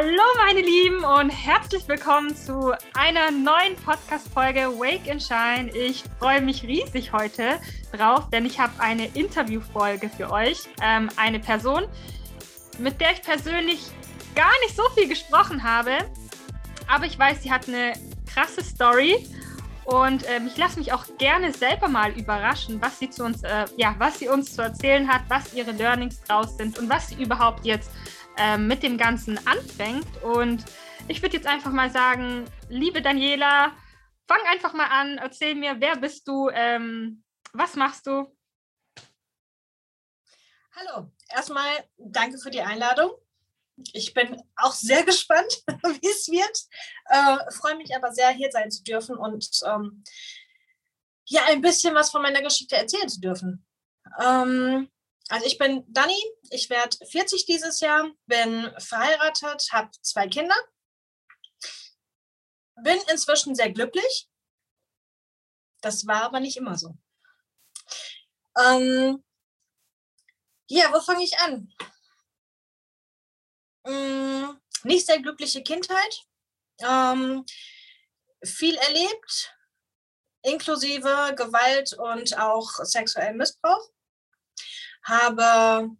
Hallo meine Lieben und herzlich willkommen zu einer neuen Podcast-Folge Wake and Shine. Ich freue mich riesig heute drauf, denn ich habe eine Interviewfolge für euch. Ähm, eine Person, mit der ich persönlich gar nicht so viel gesprochen habe, aber ich weiß, sie hat eine krasse Story und ähm, ich lasse mich auch gerne selber mal überraschen, was sie zu uns, äh, ja, was sie uns zu erzählen hat, was ihre Learnings draus sind und was sie überhaupt jetzt ähm, mit dem Ganzen anfängt. Und ich würde jetzt einfach mal sagen, liebe Daniela, fang einfach mal an, erzähl mir, wer bist du, ähm, was machst du? Hallo, erstmal danke für die Einladung. Ich bin auch sehr gespannt, wie es wird. Äh, freue mich aber sehr, hier sein zu dürfen und ähm, ja, ein bisschen was von meiner Geschichte erzählen zu dürfen. Ähm, also ich bin Dani, ich werde 40 dieses Jahr, bin verheiratet, habe zwei Kinder, bin inzwischen sehr glücklich. Das war aber nicht immer so. Ähm, ja, wo fange ich an? Hm, nicht sehr glückliche Kindheit, ähm, viel erlebt, inklusive Gewalt und auch sexuellen Missbrauch. Habe,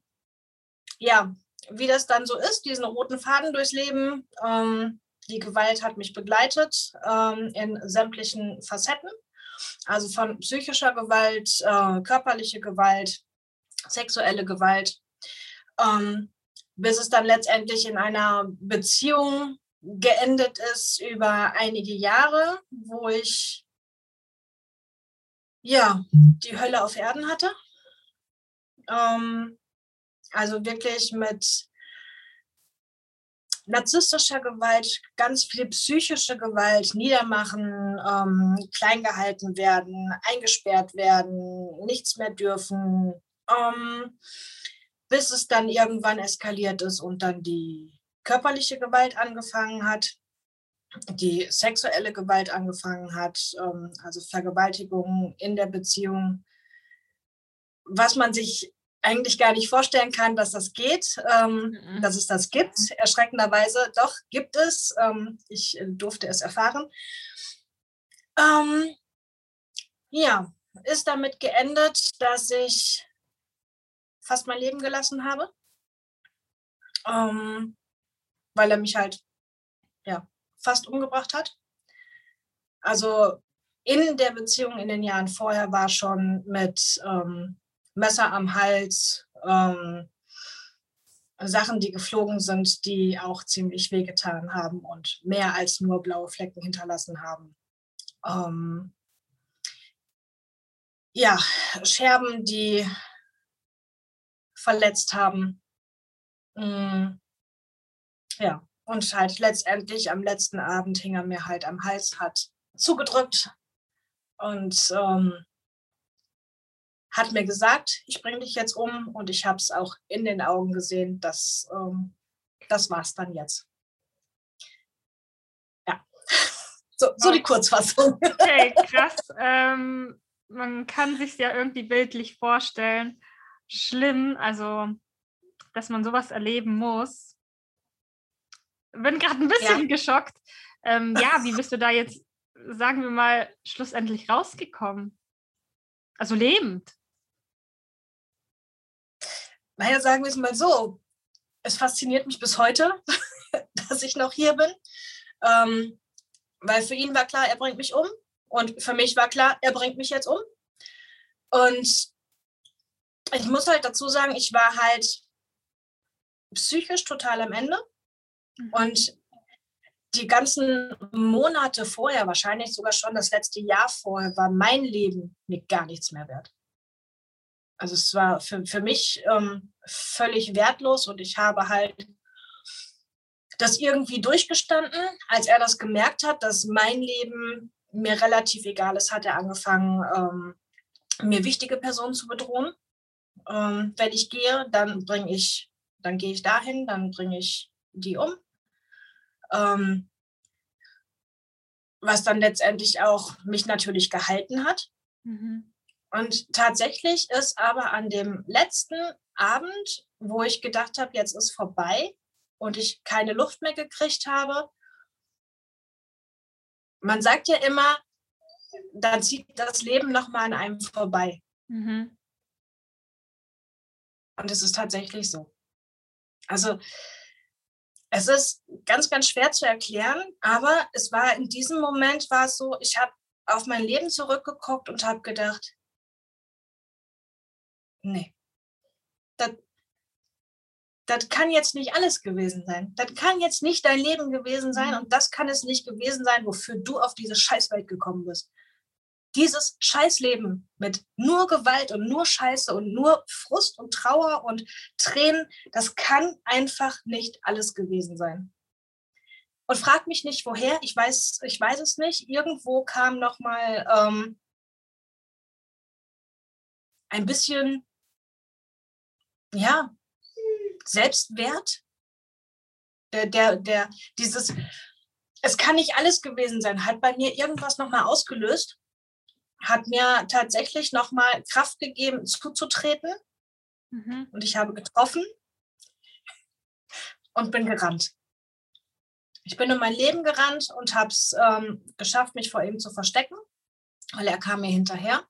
ja, wie das dann so ist, diesen roten Faden durchs Leben. Ähm, die Gewalt hat mich begleitet ähm, in sämtlichen Facetten, also von psychischer Gewalt, äh, körperliche Gewalt, sexuelle Gewalt. Ähm, bis es dann letztendlich in einer Beziehung geendet ist über einige Jahre, wo ich ja die Hölle auf Erden hatte. Ähm, also wirklich mit narzisstischer Gewalt, ganz viel psychische Gewalt, Niedermachen, ähm, klein gehalten werden, eingesperrt werden, nichts mehr dürfen. Ähm, bis es dann irgendwann eskaliert ist und dann die körperliche Gewalt angefangen hat, die sexuelle Gewalt angefangen hat, ähm, also Vergewaltigung in der Beziehung, was man sich eigentlich gar nicht vorstellen kann, dass das geht, ähm, mhm. dass es das gibt. Erschreckenderweise doch gibt es. Ähm, ich äh, durfte es erfahren. ja, ist damit geendet, dass ich fast mein Leben gelassen habe, ähm, weil er mich halt ja, fast umgebracht hat. Also in der Beziehung in den Jahren vorher war schon mit ähm, Messer am Hals, ähm, Sachen, die geflogen sind, die auch ziemlich wehgetan haben und mehr als nur blaue Flecken hinterlassen haben. Ähm, ja, Scherben, die verletzt haben. Mm, ja, und halt letztendlich am letzten Abend hing er mir halt am Hals, hat zugedrückt und ähm, hat mir gesagt, ich bringe dich jetzt um und ich habe es auch in den Augen gesehen, dass ähm, das war's dann jetzt. Ja, so, so die Kurzfassung. Okay, krass. Ähm, man kann sich ja irgendwie bildlich vorstellen schlimm, also dass man sowas erleben muss. Bin gerade ein bisschen ja. geschockt. Ähm, ja, wie bist du da jetzt, sagen wir mal, schlussendlich rausgekommen? Also lebend. Naja, sagen wir es mal so. Es fasziniert mich bis heute, dass ich noch hier bin. Ähm, weil für ihn war klar, er bringt mich um. Und für mich war klar, er bringt mich jetzt um. Und ich muss halt dazu sagen, ich war halt psychisch total am Ende. Mhm. Und die ganzen Monate vorher, wahrscheinlich sogar schon das letzte Jahr vorher, war mein Leben mir gar nichts mehr wert. Also es war für, für mich ähm, völlig wertlos und ich habe halt das irgendwie durchgestanden. Als er das gemerkt hat, dass mein Leben mir relativ egal ist, hat er angefangen, ähm, mir wichtige Personen zu bedrohen. Ähm, wenn ich gehe, dann bringe ich, dann gehe ich dahin, dann bringe ich die um. Ähm, was dann letztendlich auch mich natürlich gehalten hat. Mhm. Und tatsächlich ist aber an dem letzten Abend, wo ich gedacht habe, jetzt ist vorbei, und ich keine Luft mehr gekriegt habe. Man sagt ja immer, dann zieht das Leben nochmal an einem vorbei. Mhm. Und es ist tatsächlich so. Also es ist ganz, ganz schwer zu erklären, aber es war in diesem Moment war es so, ich habe auf mein Leben zurückgeguckt und habe gedacht, nee, das, das kann jetzt nicht alles gewesen sein. Das kann jetzt nicht dein Leben gewesen sein mhm. und das kann es nicht gewesen sein, wofür du auf diese Scheißwelt gekommen bist dieses Scheißleben mit nur Gewalt und nur Scheiße und nur Frust und Trauer und Tränen, das kann einfach nicht alles gewesen sein. Und frag mich nicht, woher. Ich weiß, ich weiß es nicht. Irgendwo kam noch mal ähm, ein bisschen, ja, Selbstwert. Der, der, der, dieses, es kann nicht alles gewesen sein, hat bei mir irgendwas noch mal ausgelöst hat mir tatsächlich nochmal Kraft gegeben, zuzutreten. Mhm. Und ich habe getroffen und bin gerannt. Ich bin in mein Leben gerannt und habe es ähm, geschafft, mich vor ihm zu verstecken, weil er kam mir hinterher.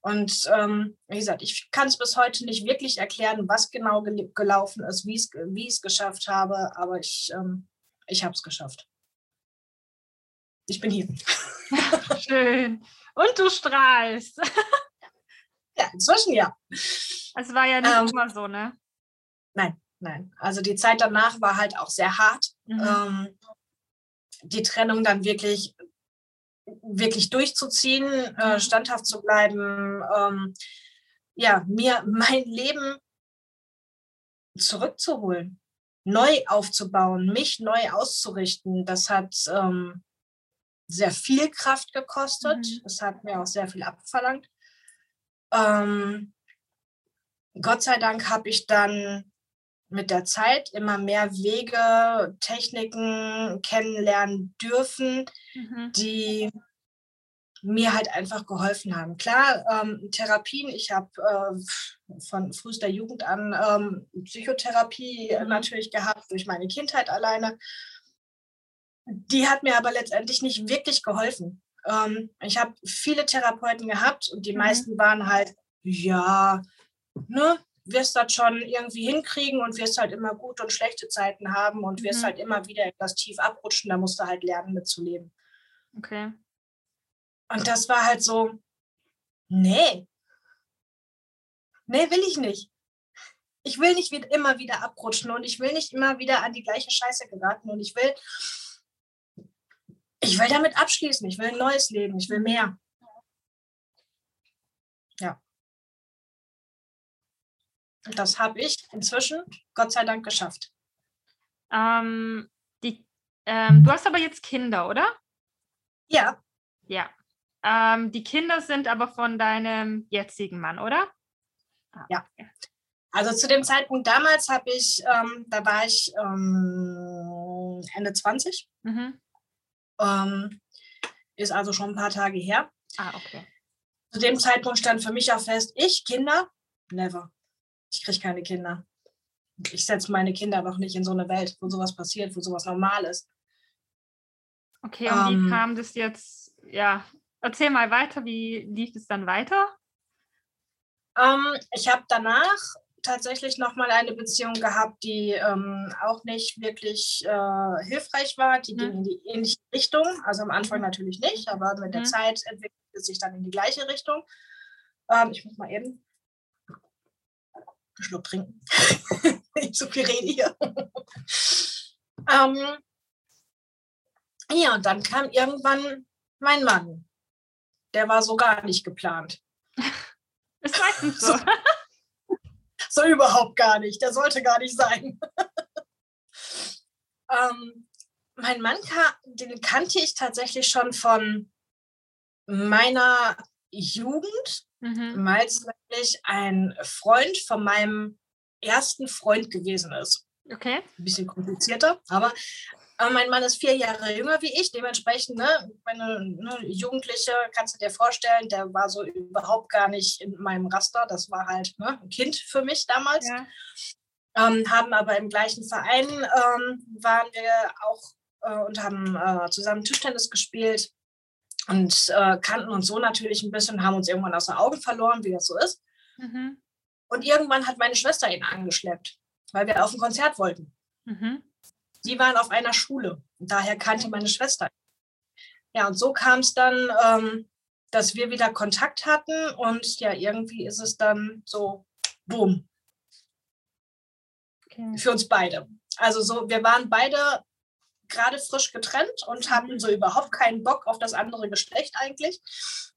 Und ähm, wie gesagt, ich kann es bis heute nicht wirklich erklären, was genau gel gelaufen ist, wie ich es geschafft habe, aber ich, ähm, ich habe es geschafft. Ich bin hier. Schön. Und du strahlst. ja, inzwischen ja. Es war ja nicht ähm, immer so, ne? Nein, nein. Also die Zeit danach war halt auch sehr hart. Mhm. Ähm, die Trennung dann wirklich, wirklich durchzuziehen, äh, mhm. standhaft zu bleiben, ähm, ja, mir mein Leben zurückzuholen, neu aufzubauen, mich neu auszurichten, das hat ähm, sehr viel Kraft gekostet. Mhm. Es hat mir auch sehr viel abverlangt. Ähm, Gott sei Dank habe ich dann mit der Zeit immer mehr Wege, Techniken kennenlernen dürfen, mhm. die mir halt einfach geholfen haben. Klar, ähm, Therapien, ich habe äh, von frühester Jugend an ähm, Psychotherapie mhm. natürlich gehabt, durch meine Kindheit alleine. Die hat mir aber letztendlich nicht wirklich geholfen. Ähm, ich habe viele Therapeuten gehabt und die mhm. meisten waren halt, ja, ne, wirst das schon irgendwie hinkriegen und wirst halt immer gute und schlechte Zeiten haben und wirst mhm. halt immer wieder etwas tief abrutschen, da musst du halt lernen mitzuleben. Okay. Und das war halt so, nee, nee, will ich nicht. Ich will nicht immer wieder abrutschen und ich will nicht immer wieder an die gleiche Scheiße geraten und ich will ich will damit abschließen, ich will ein neues Leben, ich will mehr. Ja. Und das habe ich inzwischen, Gott sei Dank, geschafft. Ähm, die, ähm, du hast aber jetzt Kinder, oder? Ja. Ja. Ähm, die Kinder sind aber von deinem jetzigen Mann, oder? Ah, ja. Also zu dem Zeitpunkt damals habe ich, ähm, da war ich ähm, Ende 20. Mhm. Ähm, ist also schon ein paar Tage her. Ah, okay. Zu dem Zeitpunkt stand für mich auch fest, ich Kinder, never. Ich kriege keine Kinder. Ich setze meine Kinder noch nicht in so eine Welt, wo sowas passiert, wo sowas normal ist. Okay, und ähm, wie kam das jetzt? Ja, erzähl mal weiter, wie lief es dann weiter? Ähm, ich habe danach tatsächlich nochmal eine Beziehung gehabt, die ähm, auch nicht wirklich äh, hilfreich war. Die mhm. ging in die ähnliche Richtung. Also am Anfang natürlich nicht, aber mit der mhm. Zeit entwickelt es sich dann in die gleiche Richtung. Ähm, ich muss mal eben einen Schluck trinken. ich so viel rede hier. ähm, ja, und dann kam irgendwann mein Mann. Der war so gar nicht geplant. Ist meistens so. so überhaupt gar nicht. Der sollte gar nicht sein. ähm, mein Mann, den kannte ich tatsächlich schon von meiner Jugend, mhm. weil es nämlich ein Freund von meinem ersten Freund gewesen ist. Okay. Ein bisschen komplizierter, aber aber mein Mann ist vier Jahre jünger wie ich, dementsprechend, ne, meine ne, Jugendliche, kannst du dir vorstellen, der war so überhaupt gar nicht in meinem Raster. Das war halt ne, ein Kind für mich damals. Ja. ähm, haben aber im gleichen Verein ähm, waren wir auch äh, und haben äh, zusammen Tischtennis gespielt und äh, kannten uns so natürlich ein bisschen, haben uns irgendwann aus den Augen verloren, wie das so ist. Mhm. Und irgendwann hat meine Schwester ihn angeschleppt, weil wir auf ein Konzert wollten. Mhm. Die waren auf einer Schule. Und daher kannte meine Schwester. Ja, und so kam es dann, ähm, dass wir wieder Kontakt hatten und ja, irgendwie ist es dann so, boom. Okay. Für uns beide. Also so, wir waren beide gerade frisch getrennt und hatten so überhaupt keinen Bock auf das andere Geschlecht eigentlich.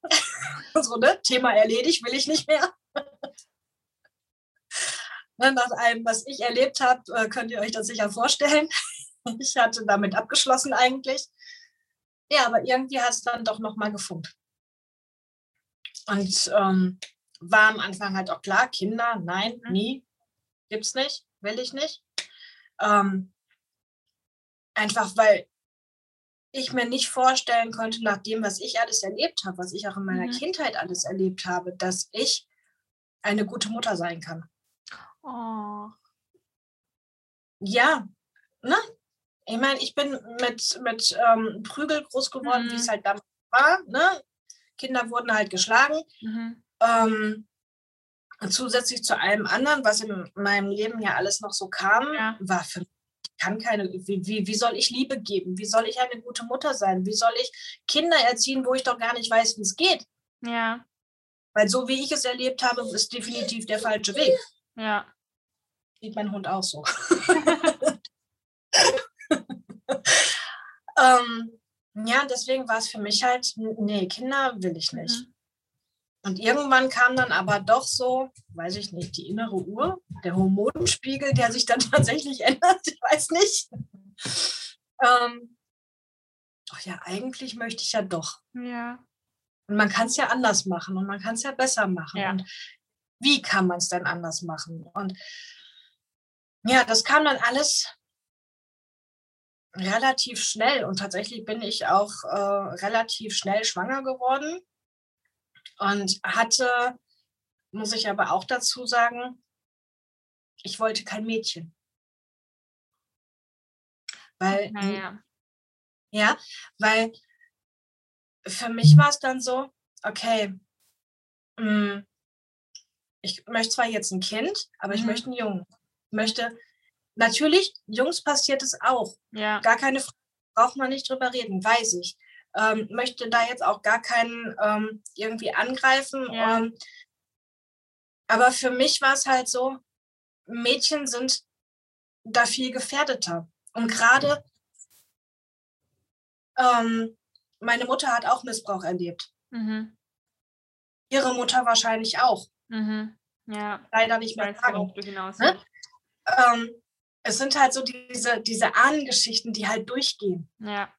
so, ne? Thema erledigt, will ich nicht mehr. Ne, nach allem, was ich erlebt habe, äh, könnt ihr euch das sicher vorstellen. Ich hatte damit abgeschlossen eigentlich. Ja, aber irgendwie hat es dann doch nochmal gefunkt. Und ähm, war am Anfang halt auch klar, Kinder, nein, mhm. nie, gibt's nicht, will ich nicht. Ähm, einfach weil ich mir nicht vorstellen konnte, nach dem, was ich alles erlebt habe, was ich auch in meiner mhm. Kindheit alles erlebt habe, dass ich eine gute Mutter sein kann. Oh. Ja, ne? Ich meine, ich bin mit, mit ähm, Prügel groß geworden, mhm. wie es halt damals war. Ne? Kinder wurden halt geschlagen. Mhm. Ähm, zusätzlich zu allem anderen, was in meinem Leben ja alles noch so kam, ja. war für mich kann keine, wie, wie, wie soll ich Liebe geben? Wie soll ich eine gute Mutter sein? Wie soll ich Kinder erziehen, wo ich doch gar nicht weiß, wie es geht? Ja. Weil so wie ich es erlebt habe, ist definitiv der falsche Weg. Ja. Sieht mein Hund auch so. ähm, ja, deswegen war es für mich halt, nee, Kinder will ich nicht. Mhm. Und irgendwann kam dann aber doch so, weiß ich nicht, die innere Uhr, der Hormonspiegel, der sich dann tatsächlich ändert, ich weiß nicht. Ähm, ach ja, eigentlich möchte ich ja doch. Ja. Und man kann es ja anders machen und man kann es ja besser machen. Ja. Und wie kann man es denn anders machen? Und ja, das kam dann alles relativ schnell und tatsächlich bin ich auch äh, relativ schnell schwanger geworden und hatte, muss ich aber auch dazu sagen, ich wollte kein Mädchen. Weil, naja. ja, weil für mich war es dann so, okay, mh, ich möchte zwar jetzt ein Kind, aber ich mhm. möchte einen Jungen. Ich möchte, natürlich, Jungs passiert es auch. Ja. Gar keine Frage, braucht man nicht drüber reden, weiß ich. Ähm, möchte da jetzt auch gar keinen ähm, irgendwie angreifen. Ja. Ähm, aber für mich war es halt so, Mädchen sind da viel gefährdeter. Und gerade ähm, meine Mutter hat auch Missbrauch erlebt. Mhm. Ihre Mutter wahrscheinlich auch. Mhm. Ja. Leider nicht mehr sagen. Ne? Ähm, es sind halt so diese, diese Ahnengeschichten, die halt durchgehen. Ja.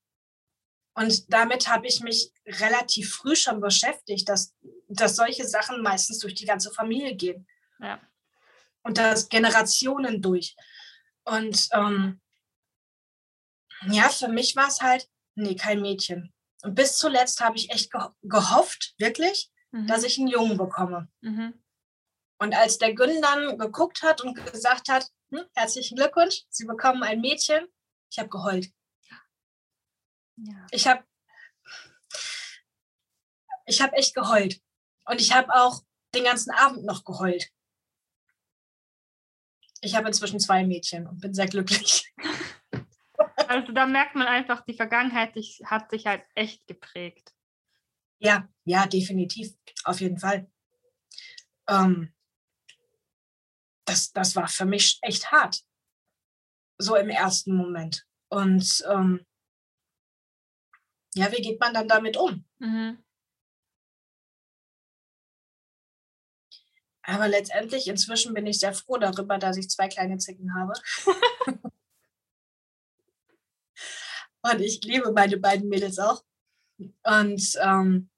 Und damit habe ich mich relativ früh schon beschäftigt, dass, dass solche Sachen meistens durch die ganze Familie gehen. Ja. Und das Generationen durch. Und ähm, ja, für mich war es halt, nee, kein Mädchen. Und bis zuletzt habe ich echt gehofft, wirklich, mhm. dass ich einen Jungen bekomme. Mhm. Und als der Gün dann geguckt hat und gesagt hat, hm, herzlichen Glückwunsch, Sie bekommen ein Mädchen, ich habe geheult. Ja. Ich habe ich habe echt geheult. Und ich habe auch den ganzen Abend noch geheult. Ich habe inzwischen zwei Mädchen und bin sehr glücklich. Also da merkt man einfach, die Vergangenheit hat sich halt echt geprägt. Ja, ja, definitiv. Auf jeden Fall. Ähm, das, das war für mich echt hart. So im ersten Moment. Und ähm, ja, wie geht man dann damit um? Mhm. Aber letztendlich, inzwischen bin ich sehr froh darüber, dass ich zwei kleine Zicken habe. Und ich liebe meine beiden Mädels auch. Und ähm,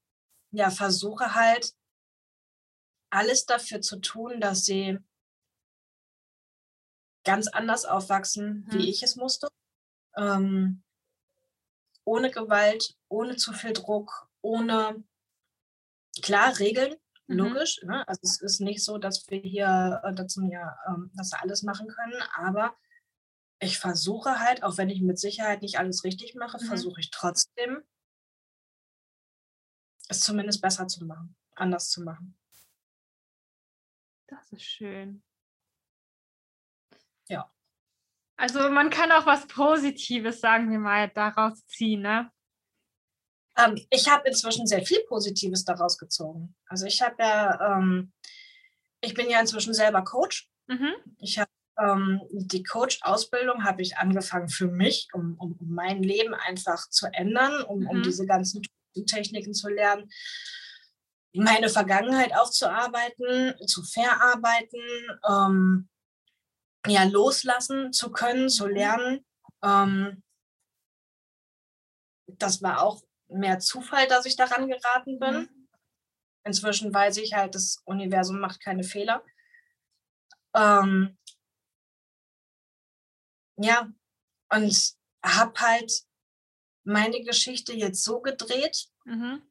ja, versuche halt alles dafür zu tun, dass sie ganz anders aufwachsen, mhm. wie ich es musste. Ähm, ohne Gewalt, ohne zu viel Druck, ohne klar Regeln, mhm. logisch. Ne? Also es ist nicht so, dass wir hier äh, dazu ja, ähm, dass wir alles machen können, aber ich versuche halt, auch wenn ich mit Sicherheit nicht alles richtig mache, mhm. versuche ich trotzdem, es zumindest besser zu machen, anders zu machen. Das ist schön. Ja. Also man kann auch was Positives, sagen wir mal, daraus ziehen, ne? Ähm, ich habe inzwischen sehr viel Positives daraus gezogen. Also ich habe ja, ähm, ich bin ja inzwischen selber Coach. Mhm. Ich habe ähm, die Coach-Ausbildung habe ich angefangen für mich, um, um, um, mein Leben einfach zu ändern, um, mhm. um diese ganzen Techniken zu lernen, meine Vergangenheit aufzuarbeiten, zu verarbeiten, ähm, ja, loslassen zu können, zu mhm. lernen. Ähm, das war auch mehr Zufall, dass ich daran geraten bin. Mhm. Inzwischen weiß ich halt, das Universum macht keine Fehler. Ähm, ja, und habe halt meine Geschichte jetzt so gedreht, mhm.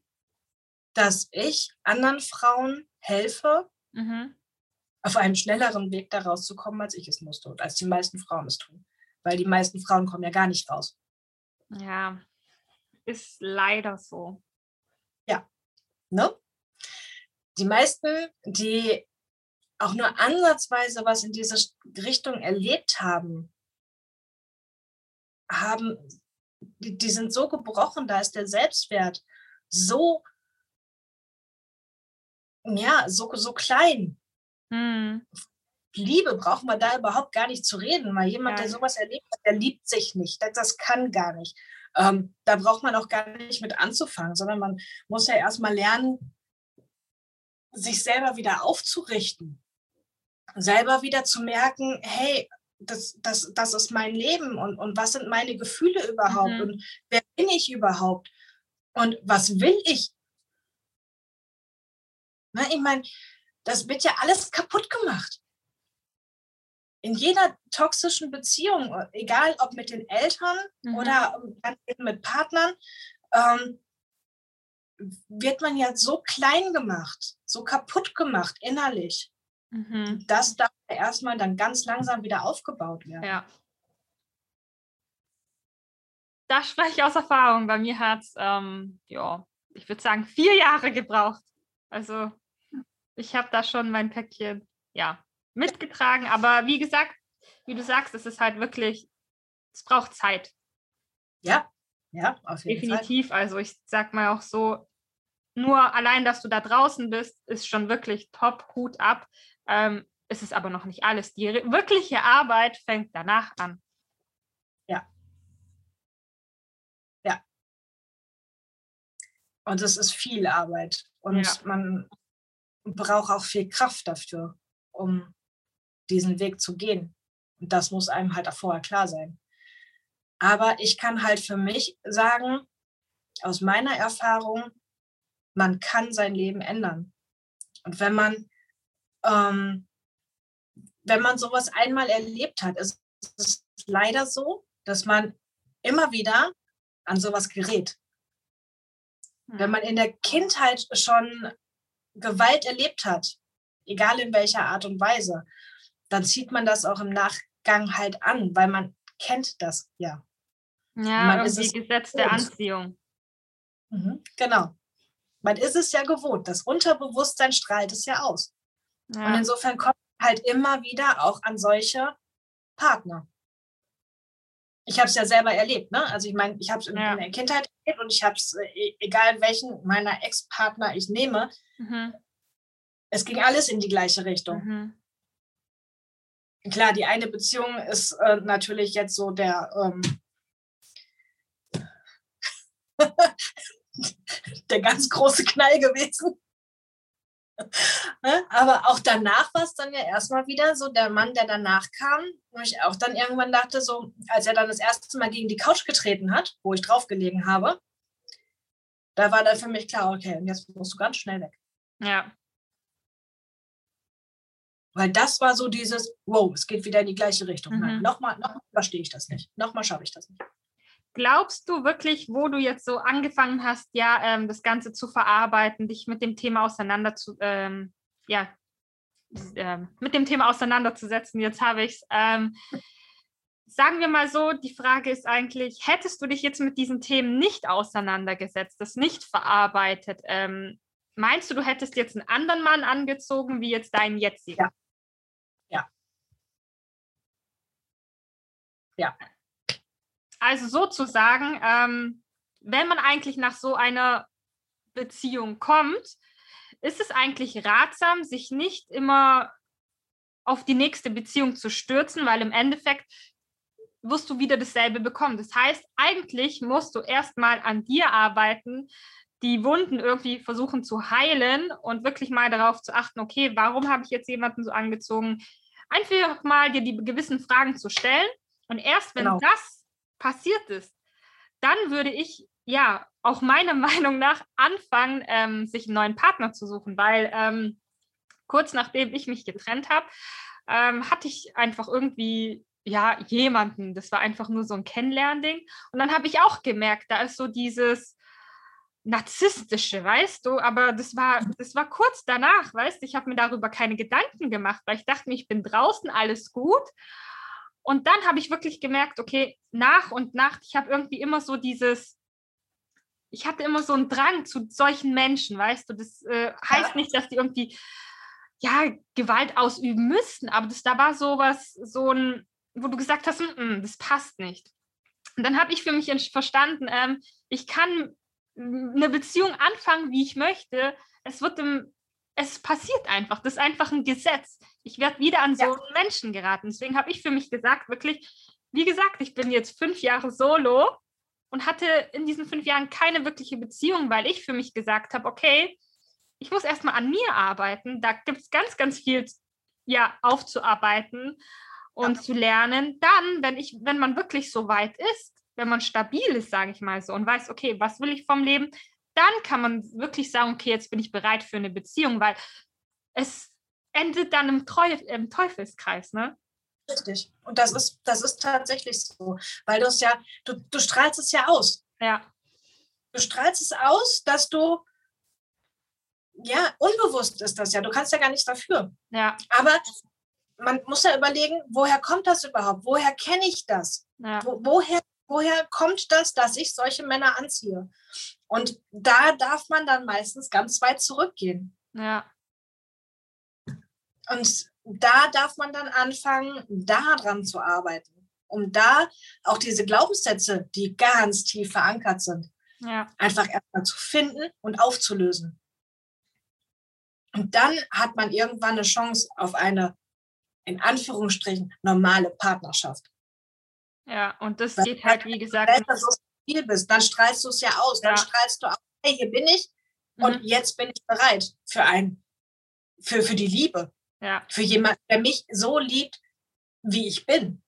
dass ich anderen Frauen helfe, mhm. Auf einem schnelleren Weg daraus zu kommen, als ich es musste und als die meisten Frauen es tun. Weil die meisten Frauen kommen ja gar nicht raus. Ja, ist leider so. Ja, ne? Die meisten, die auch nur ansatzweise was in diese Richtung erlebt haben, haben, die, die sind so gebrochen, da ist der Selbstwert so, ja, so, so klein. Hm. Liebe brauchen wir da überhaupt gar nicht zu reden, weil jemand, ja. der sowas erlebt hat, der liebt sich nicht. Das, das kann gar nicht. Ähm, da braucht man auch gar nicht mit anzufangen, sondern man muss ja erstmal lernen, sich selber wieder aufzurichten. Selber wieder zu merken, hey, das, das, das ist mein Leben und, und was sind meine Gefühle überhaupt mhm. und wer bin ich überhaupt und was will ich? Na, ich meine, das wird ja alles kaputt gemacht. In jeder toxischen Beziehung, egal ob mit den Eltern mhm. oder mit Partnern, ähm, wird man ja so klein gemacht, so kaputt gemacht innerlich. Mhm. Das darf erstmal dann ganz langsam wieder aufgebaut werden. Ja. Da spreche ich aus Erfahrung. Bei mir hat es, ähm, ja, ich würde sagen, vier Jahre gebraucht. Also ich habe da schon mein Päckchen, ja, mitgetragen. Aber wie gesagt, wie du sagst, es ist halt wirklich, es braucht Zeit. Ja, ja, auf jeden Definitiv. Fall. Also ich sag mal auch so, nur allein, dass du da draußen bist, ist schon wirklich top, Hut ab. Ähm, es ist aber noch nicht alles. Die wirkliche Arbeit fängt danach an. Ja. Ja. Und es ist viel Arbeit. Und ja. man braucht auch viel Kraft dafür, um diesen Weg zu gehen. Und das muss einem halt auch vorher klar sein. Aber ich kann halt für mich sagen, aus meiner Erfahrung, man kann sein Leben ändern. Und wenn man ähm, wenn man sowas einmal erlebt hat, ist es leider so, dass man immer wieder an sowas gerät. Wenn man in der Kindheit schon Gewalt erlebt hat, egal in welcher Art und Weise, dann zieht man das auch im Nachgang halt an, weil man kennt das ja. Ja, man ist die Gesetz der Anziehung. Mhm, genau. Man ist es ja gewohnt. Das Unterbewusstsein strahlt es ja aus. Ja. Und insofern kommt halt immer wieder auch an solche Partner. Ich habe es ja selber erlebt, ne? Also ich meine, ich habe es in, ja. der Kindheit erlebt und ich habe es, äh, egal welchen meiner Ex-Partner ich nehme, mhm. es ging alles in die gleiche Richtung. Mhm. Klar, die eine Beziehung ist äh, natürlich jetzt so der ähm, der ganz große Knall gewesen. Ne? Aber auch danach war es dann ja erstmal wieder so, der Mann, der danach kam, wo ich auch dann irgendwann dachte, so, als er dann das erste Mal gegen die Couch getreten hat, wo ich draufgelegen habe, da war dann für mich klar, okay, und jetzt musst du ganz schnell weg. Ja. Weil das war so dieses, wow, es geht wieder in die gleiche Richtung. Mhm. Nein, nochmal, nochmal verstehe ich das nicht. Nochmal schaffe ich das nicht. glaubst du wirklich, wo du jetzt so angefangen hast, ja, ähm, das Ganze zu verarbeiten, dich mit dem Thema auseinander zu, ähm, ja, äh, mit dem Thema auseinanderzusetzen, jetzt habe ich es. Ähm, sagen wir mal so, die Frage ist eigentlich, hättest du dich jetzt mit diesen Themen nicht auseinandergesetzt, das nicht verarbeitet, ähm, meinst du, du hättest jetzt einen anderen Mann angezogen wie jetzt deinen jetzigen? Ja. Ja. Also sozusagen, ähm, wenn man eigentlich nach so einer Beziehung kommt, ist es eigentlich ratsam, sich nicht immer auf die nächste Beziehung zu stürzen, weil im Endeffekt wirst du wieder dasselbe bekommen. Das heißt, eigentlich musst du erstmal an dir arbeiten, die Wunden irgendwie versuchen zu heilen und wirklich mal darauf zu achten, okay, warum habe ich jetzt jemanden so angezogen? Einfach mal dir die gewissen Fragen zu stellen. Und erst wenn genau. das passiert ist, dann würde ich ja auch meiner Meinung nach anfangen, ähm, sich einen neuen Partner zu suchen, weil ähm, kurz nachdem ich mich getrennt habe, ähm, hatte ich einfach irgendwie ja, jemanden. Das war einfach nur so ein Kennenlernding. Und dann habe ich auch gemerkt, da ist so dieses narzisstische, weißt du, aber das war, das war kurz danach, weißt du, ich habe mir darüber keine Gedanken gemacht, weil ich dachte mir, ich bin draußen, alles gut. Und dann habe ich wirklich gemerkt, okay, nach und nach, ich habe irgendwie immer so dieses, ich hatte immer so einen Drang zu solchen Menschen, weißt du, das äh, heißt nicht, dass die irgendwie ja, Gewalt ausüben müssten, aber das, da war sowas, so ein, wo du gesagt hast, mm, mm, das passt nicht. Und dann habe ich für mich verstanden, ähm, ich kann eine Beziehung anfangen, wie ich möchte. Es wird im, es passiert einfach. Das ist einfach ein Gesetz. Ich werde wieder an so ja. Menschen geraten. Deswegen habe ich für mich gesagt, wirklich, wie gesagt, ich bin jetzt fünf Jahre solo und hatte in diesen fünf Jahren keine wirkliche Beziehung, weil ich für mich gesagt habe, okay, ich muss erstmal an mir arbeiten. Da gibt es ganz, ganz viel ja, aufzuarbeiten und ja. zu lernen. Dann, wenn ich, wenn man wirklich so weit ist, wenn man stabil ist, sage ich mal so, und weiß, okay, was will ich vom Leben, dann kann man wirklich sagen, okay, jetzt bin ich bereit für eine Beziehung, weil es endet dann im, Treu im Teufelskreis, ne? Richtig. Und das ist, das ist tatsächlich so, weil du es ja, du, du strahlst es ja aus. Ja. Du strahlst es aus, dass du, ja, unbewusst ist das ja, du kannst ja gar nichts dafür. Ja. Aber man muss ja überlegen, woher kommt das überhaupt? Woher kenne ich das? Ja. Wo, woher, woher kommt das, dass ich solche Männer anziehe? Und da darf man dann meistens ganz weit zurückgehen. Ja. Und da darf man dann anfangen, daran zu arbeiten, um da auch diese Glaubenssätze, die ganz tief verankert sind, ja. einfach erstmal zu finden und aufzulösen. Und dann hat man irgendwann eine Chance auf eine in Anführungsstrichen normale Partnerschaft. Ja, und das Weil geht halt, wie gesagt. Wenn du so viel bist, dann strahlst du es ja aus. Dann strahlst du aus, hey, hier bin ich und mhm. jetzt bin ich bereit für ein, für, für die Liebe. Ja. Für jemanden, der mich so liebt, wie ich bin.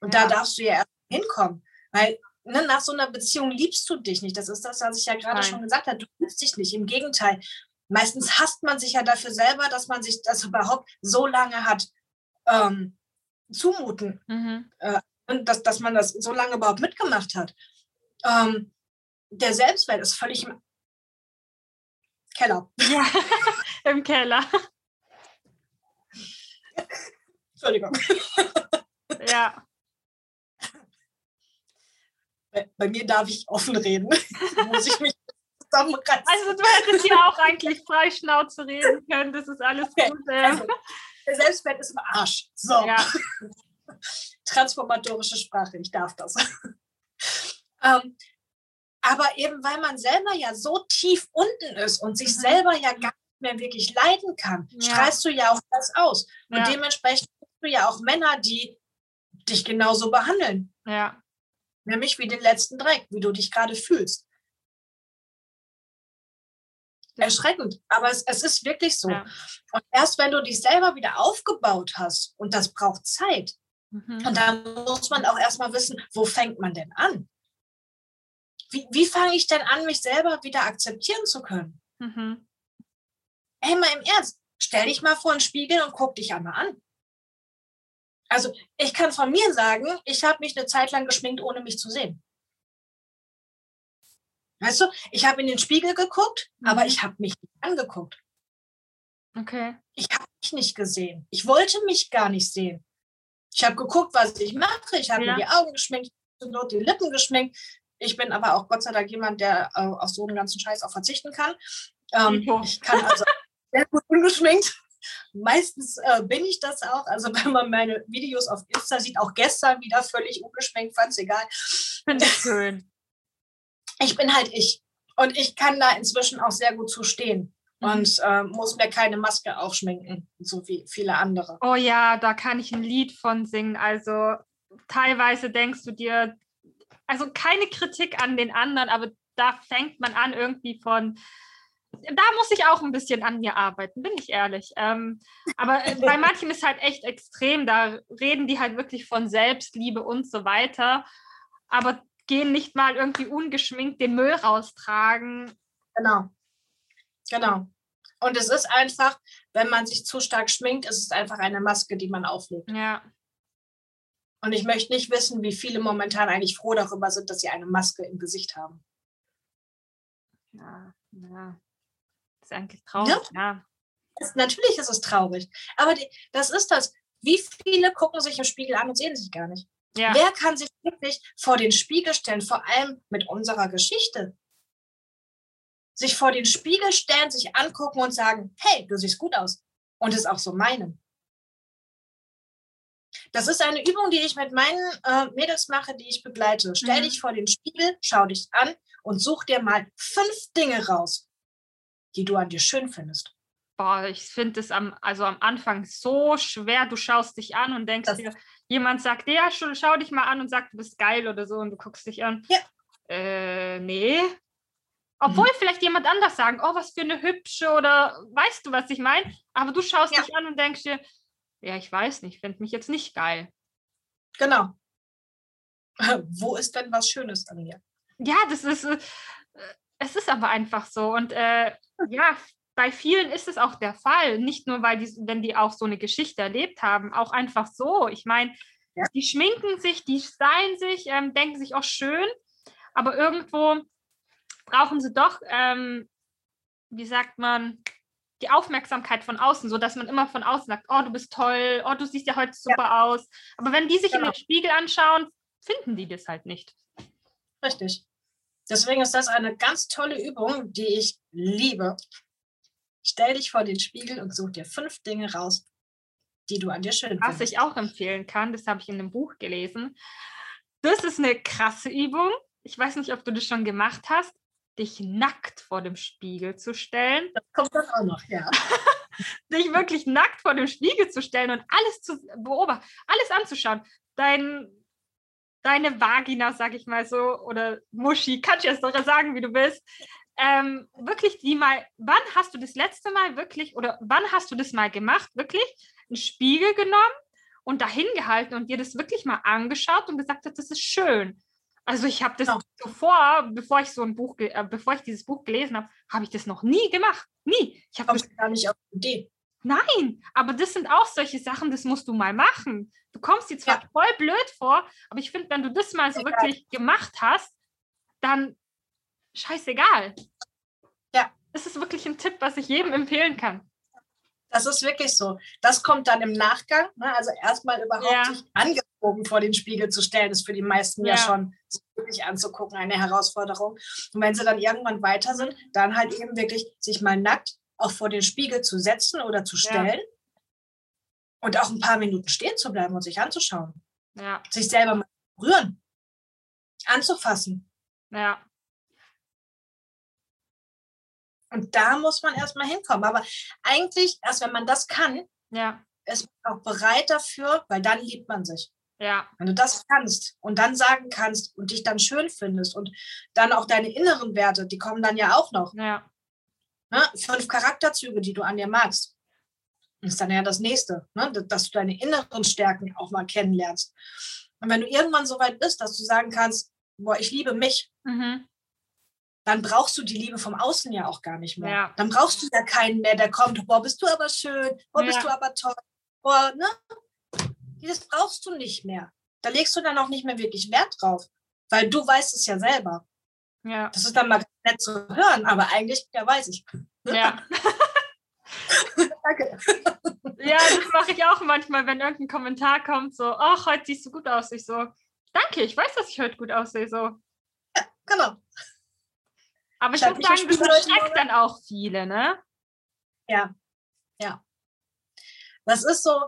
Und ja. da darfst du ja erst hinkommen. Weil ne, nach so einer Beziehung liebst du dich nicht. Das ist das, was ich ja gerade schon gesagt habe. Du liebst dich nicht. Im Gegenteil. Meistens hasst man sich ja dafür selber, dass man sich das überhaupt so lange hat ähm, zumuten, mhm. äh, dass, dass man das so lange überhaupt mitgemacht hat. Ähm, der Selbstwert ist völlig im Keller. Ja, im Keller. Entschuldigung. Ja. Bei, bei, mir darf ich offen reden. muss ich mich zusammenreißen. Also du hättest hier auch eigentlich frei Schnauze reden können. Das ist alles okay. gut. Also, der Selbstwert ist im Arsch. So. Ja. Transformatorische Sprache, ich darf das. ähm, aber eben weil man selber ja so tief unten ist und sich mhm. selber ja gar nicht mehr wirklich leiden kann, ja. strahlst du ja auch das aus. Ja. Und dementsprechend hast du ja auch Männer, die dich genauso behandeln. Ja. Nämlich wie den letzten Dreck, wie du dich gerade fühlst erschreckend, aber es, es ist wirklich so. Ja. Und erst wenn du dich selber wieder aufgebaut hast, und das braucht Zeit, mhm. und dann muss man auch erstmal wissen, wo fängt man denn an? Wie, wie fange ich denn an, mich selber wieder akzeptieren zu können? Mhm. Hey, mal im Ernst, stell dich mal vor einen Spiegel und guck dich einmal an. Also ich kann von mir sagen, ich habe mich eine Zeit lang geschminkt, ohne mich zu sehen. Weißt du, ich habe in den Spiegel geguckt, Mhm. aber ich habe mich nicht angeguckt. Okay. Ich habe mich nicht gesehen. Ich wollte mich gar nicht sehen. Ich habe geguckt, was ich mache. Ich habe Ja. mir die Augen geschminkt, nur die Lippen geschminkt. Ich bin aber auch Gott sei Dank jemand, der äh, auf so einen ganzen Scheiß auch verzichten kann. Ähm, Nico. ich kann also sehr gut ungeschminkt. Meistens äh, bin ich das auch. Also wenn man meine Videos auf Insta sieht, auch gestern wieder völlig ungeschminkt, fand es egal. Finde ich schön. Ich bin halt ich. Und ich kann da inzwischen auch sehr gut zu stehen. Mhm. Und äh, muss mir keine Maske aufschminken, so wie viele andere. Oh ja, da kann ich ein Lied von singen. Also teilweise denkst du dir, also keine Kritik an den anderen, aber da fängt man an irgendwie von, da muss ich auch ein bisschen an mir arbeiten, bin ich ehrlich. Ähm, aber äh, bei manchen ist halt echt extrem, da reden die halt wirklich von Selbstliebe und so weiter, aber gehen nicht mal irgendwie ungeschminkt den Müll raustragen. Genau. Genau. Und es ist einfach, wenn man sich zu stark schminkt, ist es einfach eine Maske, die man auflegt. Ja, Und ich möchte nicht wissen, wie viele momentan eigentlich froh darüber sind, dass sie eine Maske im Gesicht haben. ja, ja. Ist eigentlich traurig, ja. Es, natürlich ist es traurig. Aber die, das ist das. Wie viele gucken sich im Spiegel an und sehen sich gar nicht? Ja, Wer kann sich wirklich vor den Spiegel stellen, vor allem mit unserer Geschichte? Sich vor den Spiegel stellen, sich angucken und sagen, hey, du siehst gut aus. Und es auch so meinen. Das ist eine Übung, die ich mit meinen äh, Mädels mache, die ich begleite. Stell Mhm. dich vor den Spiegel, schau dich an und such dir mal fünf Dinge raus, die du an dir schön findest. Boah, ich finde es am, also am Anfang so schwer. Du schaust dich an und denkst Das- dir, jemand sagt, ja, schau, schau dich mal an und sagt, du bist geil oder so und du guckst dich an. Ja. Äh, nee. Obwohl vielleicht jemand anders sagen, oh, was für eine hübsche oder weißt du, was ich meine? Aber du schaust Ja. dich an und denkst dir, ja, ich weiß nicht, finde mich jetzt nicht geil. Genau. Wo ist denn was Schönes an mir? Ja, das ist, äh, es ist aber einfach so. Und äh, ja, bei vielen ist es auch der Fall. Nicht nur, weil die, wenn die auch so eine Geschichte erlebt haben, auch einfach so. Ich meine, Ja. die schminken sich, die stylen sich, ähm, denken sich auch schön, aber irgendwo brauchen sie doch, ähm, wie sagt man, die Aufmerksamkeit von außen, so dass man immer von außen sagt, oh, du bist toll, oh, du siehst ja heute super aus. Aber wenn die sich in Genau. den Spiegel anschauen, finden die das halt nicht. Richtig. Deswegen ist das eine ganz tolle Übung, die ich liebe. Stell dich vor den Spiegel und such dir fünf Dinge raus, die du an dir schön Was findest. ich auch empfehlen kann, das habe ich in einem Buch gelesen. Das ist eine krasse Übung. Ich weiß nicht, ob du das schon gemacht hast, dich nackt vor dem Spiegel zu stellen, Das kommt dann auch noch, ja. dich wirklich nackt vor dem Spiegel zu stellen und alles zu beobachten, alles anzuschauen. Dein, deine Vagina, sag ich mal so, oder Muschi, kannst du jetzt doch sagen, wie du bist. Ähm, wirklich die mal, wann hast du das letzte Mal wirklich, oder wann hast du das mal gemacht, wirklich, einen Spiegel genommen und dahin gehalten und dir das wirklich mal angeschaut und gesagt hast, das ist schön. Also ich habe das Ja. zuvor, bevor ich so ein Buch, äh, bevor ich dieses Buch gelesen habe, habe ich das noch nie gemacht. Nie. Ich habe gar nicht auf die Idee. Nein, aber das sind auch solche Sachen, das musst du mal machen. Du kommst dir zwar Ja. voll blöd vor, aber ich finde, wenn du das mal so Egal. wirklich gemacht hast, dann scheißegal. Ja. Das ist wirklich ein Tipp, was ich jedem empfehlen kann. Das ist wirklich so. Das kommt dann im Nachgang. Ne? Also erstmal überhaupt Ja. sich angezogen vor den Spiegel zu stellen, ist für die meisten ja, Ja. schon sich wirklich anzugucken eine Herausforderung. Und wenn sie dann irgendwann weiter sind, dann halt eben wirklich sich mal nackt auch vor den Spiegel zu setzen oder zu Ja. stellen und auch ein paar Minuten stehen zu bleiben und sich anzuschauen. Ja, Sich selber mal berühren, anzufassen. ja, Und da muss man erstmal hinkommen. Aber eigentlich, erst wenn man das kann, ja, ist man auch bereit dafür, weil dann liebt man sich. Ja, Wenn du das kannst und dann sagen kannst und dich dann schön findest und dann auch deine inneren Werte, die kommen dann ja auch noch. ja, Ne? Fünf Charakterzüge, die du an dir magst. Das ist dann ja das nächste, ne? dass du deine inneren Stärken auch mal kennenlernst. Und wenn du irgendwann so weit bist, dass du sagen kannst, boah, ich liebe mich, mhm. dann brauchst du die Liebe vom Außen ja auch gar nicht mehr. Ja. Dann brauchst du ja keinen mehr, der kommt, boah, bist du aber schön, boah, bist Ja. du aber toll, boah, ne? Das brauchst du nicht mehr. Da legst du dann auch nicht mehr wirklich Wert drauf, weil du weißt es ja selber. Ja. Das ist dann mal nett zu hören, aber eigentlich, ja, weiß ich. Ja. Danke. Ja, das mache ich auch manchmal, wenn irgendein Kommentar kommt, so, ach, heute siehst du gut aus. Ich so, danke, ich weiß, dass ich heute gut aussehe. So. Genau. Aber ich Schreib muss sagen, das erschreckt dann auch viele, ne? Ja, ja. Das ist so,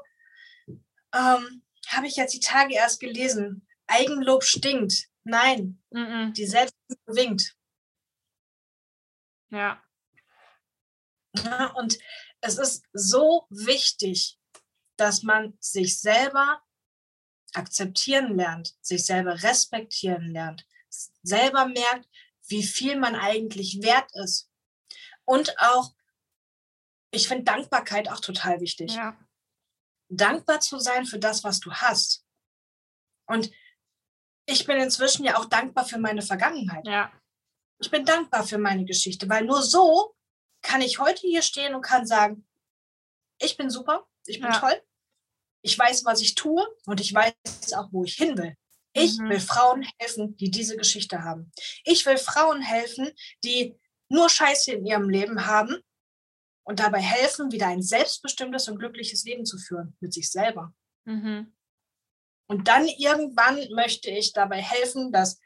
ähm, habe ich jetzt die Tage erst gelesen. Eigenlob stinkt. Nein, Mhm. die Selbstliebe winkt. Ja, Ja, und es ist so wichtig, dass man sich selber akzeptieren lernt, sich selber respektieren lernt, selber merkt, wie viel man eigentlich wert ist. Und auch, ich finde Dankbarkeit auch total wichtig. ja, Dankbar zu sein für das, was du hast. Und ich bin inzwischen ja auch dankbar für meine Vergangenheit. ja, Ich bin dankbar für meine Geschichte, weil nur so kann ich heute hier stehen und kann sagen, ich bin super, ich bin Ja. toll, ich weiß, was ich tue und ich weiß auch, wo ich hin will. Ich Mhm. will Frauen helfen, die diese Geschichte haben. Ich will Frauen helfen, die nur Scheiße in ihrem Leben haben und dabei helfen, wieder ein selbstbestimmtes und glückliches Leben zu führen mit sich selber. mhm. Und dann irgendwann möchte ich dabei helfen, dass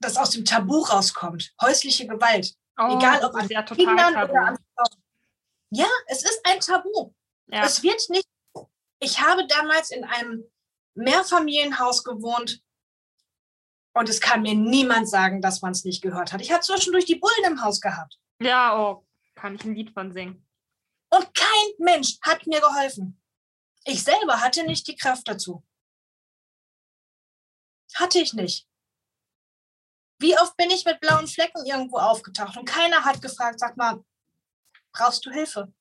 das aus dem Tabu rauskommt. Häusliche Gewalt. Oh, Egal, ob an ja Kindern tabu. oder an Frauen. Ja, es ist ein Tabu. Ja, Es wird nicht. Ich habe damals in einem Mehrfamilienhaus gewohnt und es kann mir niemand sagen, dass man es nicht gehört hat. Ich habe zwischendurch die Bullen im Haus gehabt ja, oh, kann ich ein Lied von singen. und kein Mensch hat mir geholfen. Ich selber hatte nicht die Kraft dazu. Hatte ich nicht. Wie oft bin ich mit blauen Flecken irgendwo aufgetaucht und keiner hat gefragt, sag mal, brauchst du Hilfe?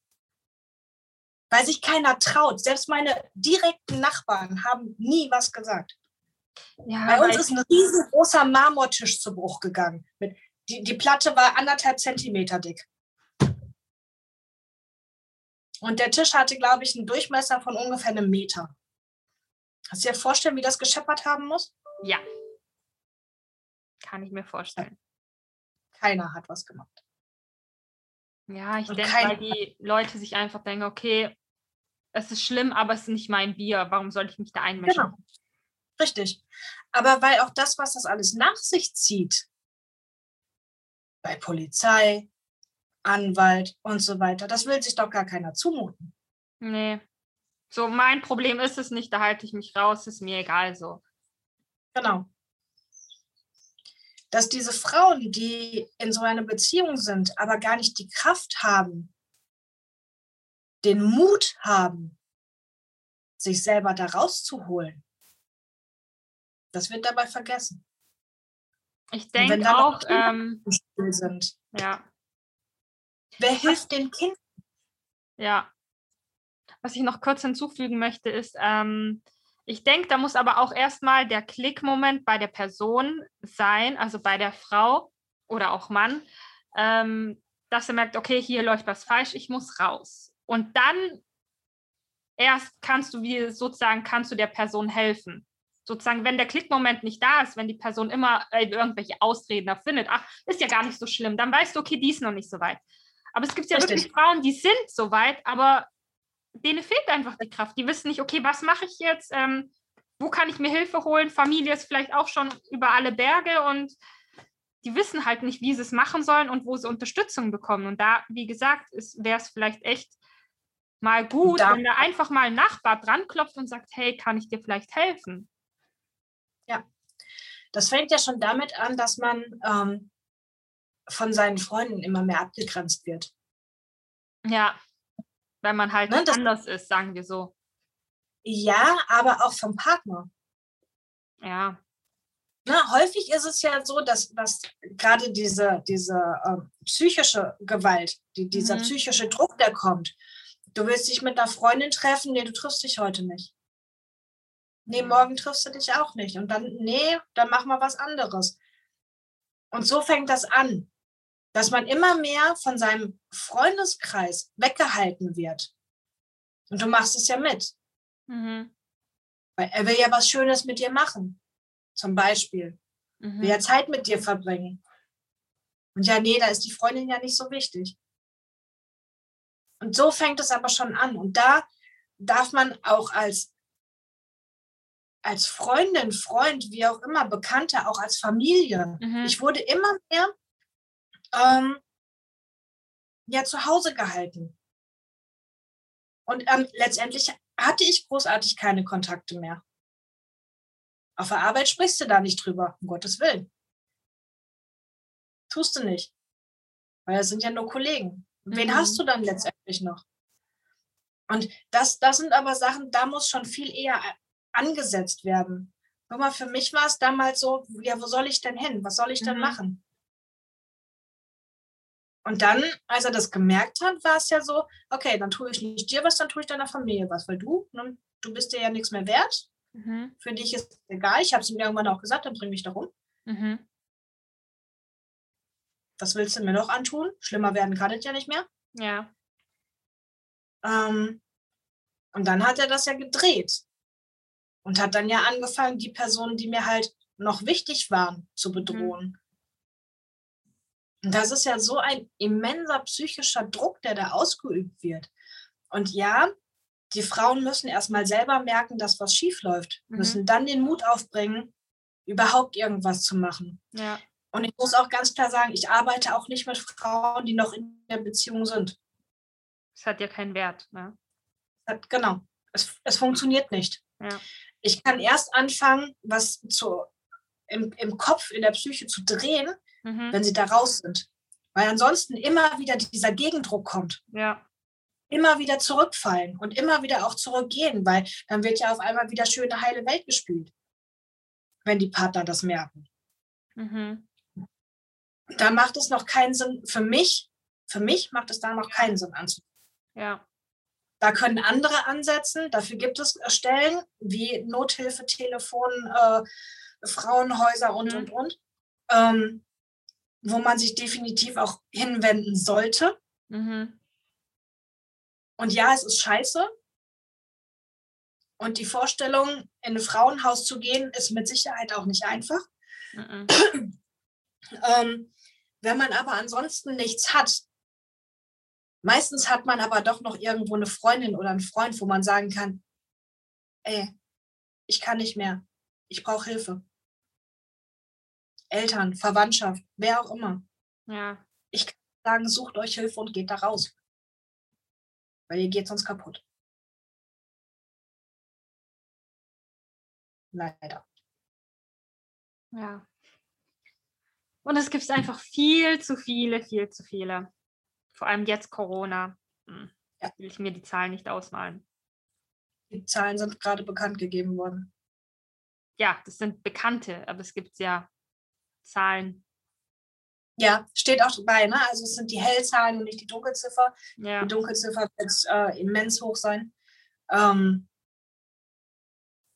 Weil sich keiner traut. Selbst meine direkten Nachbarn haben nie was gesagt. Ja, Bei uns ist ein riesengroßer Marmortisch zu Bruch gegangen. Die, die Platte war anderthalb Zentimeter dick. Und der Tisch hatte, glaube ich, einen Durchmesser von ungefähr einem Meter. Kannst du dir vorstellen, wie das gescheppert haben muss? ja. Kann ich mir vorstellen. Keiner hat was gemacht. Ja, ich Und denke, weil die Leute sich einfach denken, okay, es ist schlimm, aber es ist nicht mein Bier. Warum soll ich mich da einmischen? Genau. Richtig. Aber weil auch das, was das alles nach sich zieht, bei Polizei, Anwalt und so weiter, das will sich doch gar keiner zumuten. Nee. So, mein Problem ist es nicht, da halte ich mich raus, ist mir egal so. Genau. Dass diese Frauen, die in so einer Beziehung sind, aber gar nicht die Kraft haben, den Mut haben, sich selber da rauszuholen, das wird dabei vergessen. Ich denke auch, ähm, ja, Wer hilft den Kindern? ja. Was ich noch kurz hinzufügen möchte, ist, ähm, ich denke, da muss aber auch erstmal der Klickmoment bei der Person sein, also bei der Frau oder auch Mann, ähm, dass er merkt, okay, hier läuft was falsch, ich muss raus. Und dann erst kannst du wie sozusagen kannst du der Person helfen. Sozusagen, wenn der Klickmoment nicht da ist, wenn die Person immer äh, irgendwelche Ausreden erfindet, ach, ist ja gar nicht so schlimm, dann weißt du, okay, die ist noch nicht so weit. Aber es gibt ja Richtig. wirklich Frauen, die sind so weit, aber denen fehlt einfach die Kraft. Die wissen nicht, okay, was mache ich jetzt? Ähm, wo kann ich mir Hilfe holen? Familie ist vielleicht auch schon über alle Berge und die wissen halt nicht, wie sie es machen sollen und wo sie Unterstützung bekommen. Und da, wie gesagt, wäre es vielleicht echt mal gut, Da- wenn da einfach mal ein Nachbar dran klopft und sagt, hey, kann ich dir vielleicht helfen? Das fängt ja schon damit an, dass man ähm, von seinen Freunden immer mehr abgegrenzt wird. Ja, weil man halt Ne, anders ist, sagen wir so. Ja, aber auch vom Partner. Ja, Na, häufig ist es ja so, dass, dass gerade diese, diese ähm, psychische Gewalt, die, dieser Mhm. psychische Druck, der kommt. Du willst dich mit einer Freundin treffen, nee, du triffst dich heute nicht. Nee, morgen triffst du dich auch nicht. Und dann, nee, dann mach mal was anderes. Und so fängt das an, dass man immer mehr von seinem Freundeskreis weggehalten wird. Und du machst es ja mit. mhm. Weil er will ja was Schönes mit dir machen. Zum Beispiel. mhm. will ja Zeit mit dir verbringen. Und ja, nee, da ist die Freundin ja nicht so wichtig. Und so fängt es aber schon an. Und da darf man auch als, als Freundin, Freund, wie auch immer, Bekannte, auch als Familie. Mhm. Ich wurde immer mehr ähm, ja, zu Hause gehalten. Und ähm, letztendlich hatte ich großartig keine Kontakte mehr. Auf der Arbeit sprichst du da nicht drüber, um Gottes Willen. Tust du nicht. Weil das sind ja nur Kollegen. Wen mhm. hast du dann letztendlich noch? Und das, das sind aber Sachen, da muss schon viel eher angesetzt werden. Guck mal, für mich war es damals so, ja, wo soll ich denn hin? Was soll ich denn mhm. machen? Und dann, als er das gemerkt hat, war es ja so, okay, dann tue ich nicht dir was, dann tue ich deiner Familie was, weil du, ne, du bist dir ja nichts mehr wert. Mhm. Für dich ist es egal. Ich habe es ihm irgendwann auch gesagt, dann bring mich doch um. Mhm. Was willst du mir noch antun? Schlimmer werden kann es ja nicht mehr. Ja. Ähm, und dann hat er das ja gedreht und hat dann ja angefangen, die Personen, die mir halt noch wichtig waren, zu bedrohen. Mhm. Das ist ja so ein immenser psychischer Druck, der da ausgeübt wird. Und ja, die Frauen müssen erstmal selber merken, dass was schief läuft, mhm. müssen dann den Mut aufbringen, überhaupt irgendwas zu machen. Ja. Und ich muss auch ganz klar sagen, ich arbeite auch nicht mit Frauen, die noch in der Beziehung sind. Es hat ja keinen Wert. Ne? Hat, genau. Es, es funktioniert nicht. Ja. Ich kann erst anfangen, was zu, im, im Kopf, in der Psyche zu drehen, mhm. wenn sie da raus sind. Weil ansonsten immer wieder dieser Gegendruck kommt. Ja. Immer wieder zurückfallen und immer wieder auch zurückgehen, weil dann wird ja auf einmal wieder schöne, heile Welt gespielt, wenn die Partner das merken. Mhm. Da macht es noch keinen Sinn, für mich, für mich macht es da noch keinen Sinn anzufangen. Ja. Da können andere ansetzen. Dafür gibt es Stellen wie Nothilfetelefon, äh, Frauenhäuser und, mhm. und, und. Ähm, wo man sich definitiv auch hinwenden sollte. Mhm. Und ja, es ist scheiße. Und die Vorstellung, in ein Frauenhaus zu gehen, ist mit Sicherheit auch nicht einfach. Mhm. ähm, wenn man aber ansonsten nichts hat, meistens hat man aber doch noch irgendwo eine Freundin oder einen Freund, wo man sagen kann, ey, ich kann nicht mehr, ich brauche Hilfe. Eltern, Verwandtschaft, wer auch immer. Ja. Ich kann sagen, sucht euch Hilfe und geht da raus. Weil ihr geht sonst kaputt. Leider. Ja. Und es gibt einfach viel zu viele, viel zu viele. Vor allem jetzt Corona. Hm. Ja. Will ich mir die Zahlen nicht ausmalen. Die Zahlen sind gerade bekannt gegeben worden. Ja, das sind bekannte, aber es gibt ja Zahlen. Ja, steht auch dabei, ne? Also es sind die Hellzahlen und nicht die Dunkelziffer. Ja. Die Dunkelziffer wird äh, immens hoch sein. Ähm,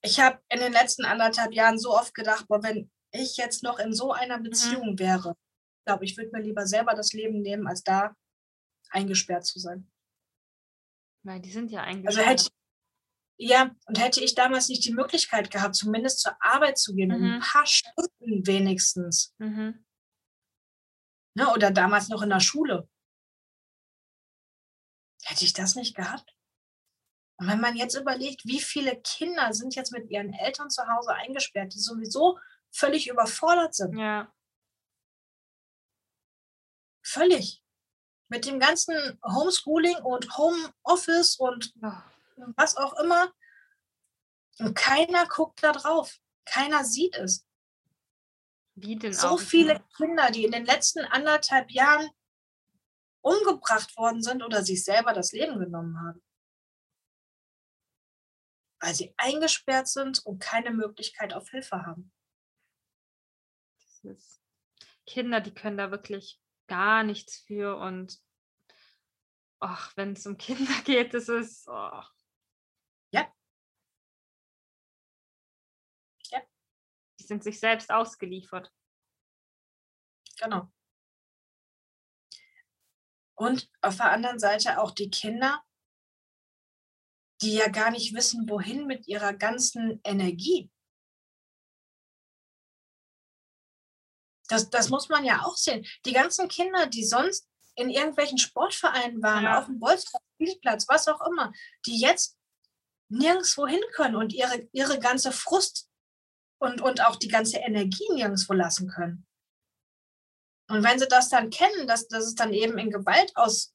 ich habe in den letzten anderthalb Jahren so oft gedacht, boah, wenn ich jetzt noch in so einer mhm. Beziehung mhm. wäre, glaube ich, würde mir lieber selber das Leben nehmen, als da eingesperrt zu sein. Weil die sind ja eingesperrt. Also hätte, ja, und hätte ich damals nicht die Möglichkeit gehabt, zumindest zur Arbeit zu gehen, mhm. ein paar Stunden wenigstens. Mhm. Ne, oder damals noch in der Schule. Hätte ich das nicht gehabt? Und wenn man jetzt überlegt, wie viele Kinder sind jetzt mit ihren Eltern zu Hause eingesperrt, die sowieso völlig überfordert sind. Ja. Völlig. Mit dem ganzen Homeschooling und Homeoffice und oh was auch immer. Und keiner guckt da drauf. Keiner sieht es. Wie denn so viele nicht? Kinder, die in den letzten anderthalb Jahren umgebracht worden sind oder sich selber das Leben genommen haben. Weil sie eingesperrt sind und keine Möglichkeit auf Hilfe haben. Kinder, die können da wirklich gar nichts für und wenn es um Kinder geht, ist es, oh, sind sich selbst ausgeliefert. Genau. Und auf der anderen Seite auch die Kinder, die ja gar nicht wissen, wohin mit ihrer ganzen Energie. Das, das muss man ja auch sehen. Die ganzen Kinder, die sonst in irgendwelchen Sportvereinen waren, ja. auf dem Bolzplatz, Spielplatz, was auch immer, die jetzt nirgendwo hin können und ihre, ihre ganze Frust und, und auch die ganze Energie nirgendwo lassen können. Und wenn sie das dann kennen, dass, dass es dann eben in Gewalt aus,